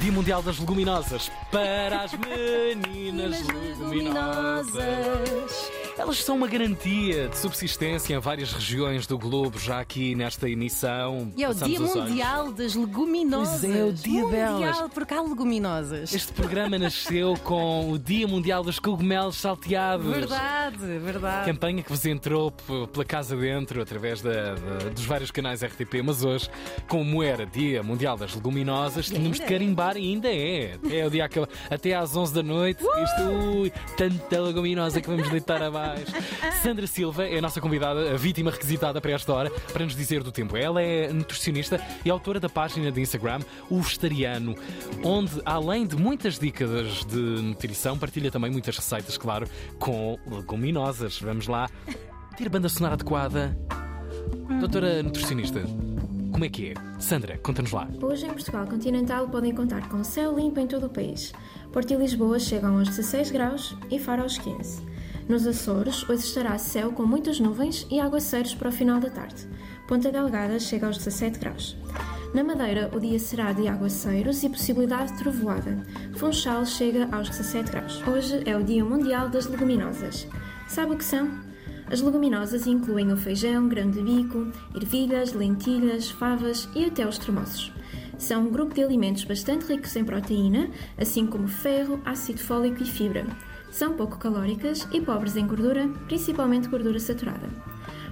Dia Mundial das Leguminosas para as meninas leguminosas. Elas são uma garantia de subsistência em várias regiões do globo, já aqui nesta emissão. E é o Dia. Mundial das Leguminosas. Pois é, o dia mundial, delas. porque há leguminosas. Este programa nasceu com o Dia Mundial dos Cogumelos Salteados. Verdade, verdade. Campanha que vos entrou pela casa dentro através da- da- dos vários canais RTP, mas hoje, como era Dia Mundial das Leguminosas, tínhamos de é. carimbar e ainda é. Até, o dia acaba- até às 11 da noite, isto, ui, tanta leguminosa que vamos deitar abaixo. Sandra Silva é a nossa convidada, a vítima requisitada para esta hora, para nos dizer do tempo. Ela é nutricionista e autora da página de Instagram, O Vegetariano, onde, além de muitas dicas de nutrição, partilha também muitas receitas, claro, com leguminosas. Vamos lá. Ter banda sonora adequada. Doutora nutricionista, como é que é? Sandra, conta-nos lá. Hoje em Portugal continental podem contar com céu limpo em todo o país. Porto e Lisboa chegam aos 16 graus e Faro aos 15. Nos Açores, hoje estará céu com muitas nuvens e aguaceiros para o final da tarde. Ponta Delgada chega aos 17 graus. Na Madeira, o dia será de aguaceiros e possibilidade de trovoada. Funchal chega aos 17 graus. Hoje é o Dia Mundial das Leguminosas. Sabe o que são? As leguminosas incluem o feijão, grão de bico, ervilhas, lentilhas, favas e até os tremoços. São um grupo de alimentos bastante ricos em proteína, assim como ferro, ácido fólico e fibra. São pouco calóricas e pobres em gordura, principalmente gordura saturada.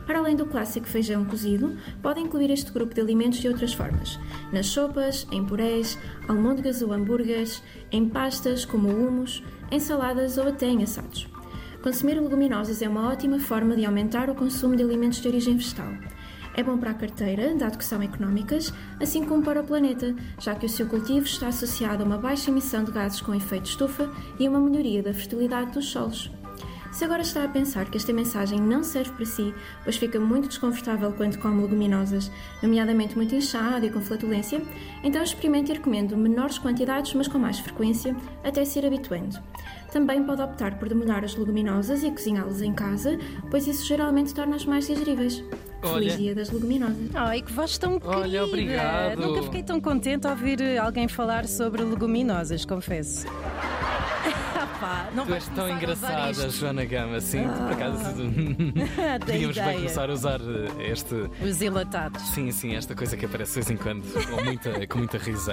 Para além do clássico feijão cozido, podem incluir este grupo de alimentos de outras formas: nas sopas, em purés, almôndegas ou hambúrgueres, em pastas como hummus, em saladas ou até em assados. Consumir leguminosas é uma ótima forma de aumentar o consumo de alimentos de origem vegetal. É bom para a carteira, dado que são económicas, assim como para o planeta, já que o seu cultivo está associado a uma baixa emissão de gases com efeito estufa e a uma melhoria da fertilidade dos solos. Se agora está a pensar que esta mensagem não serve para si, pois fica muito desconfortável quando come leguminosas, nomeadamente muito inchado e com flatulência, então experimente e recomendo menores quantidades, mas com mais frequência, até se ir habituando. Também pode optar por demolhar as leguminosas e cozinhá-las em casa, pois isso geralmente torna-as mais digeríveis. Olha. Feliz dia das leguminosas! Ai, que voz tão querida. Olha, obrigado. Nunca fiquei tão contente ao ouvir alguém falar sobre leguminosas, confesso. Ah, pá, não Tu és tão engraçada. Joana Gama, sim, por acaso. Podíamos bem ideia. começar a usar eh, este. Os enlatados. Sim, sim, esta coisa que aparece de vez em quando, com muita, com muita risa.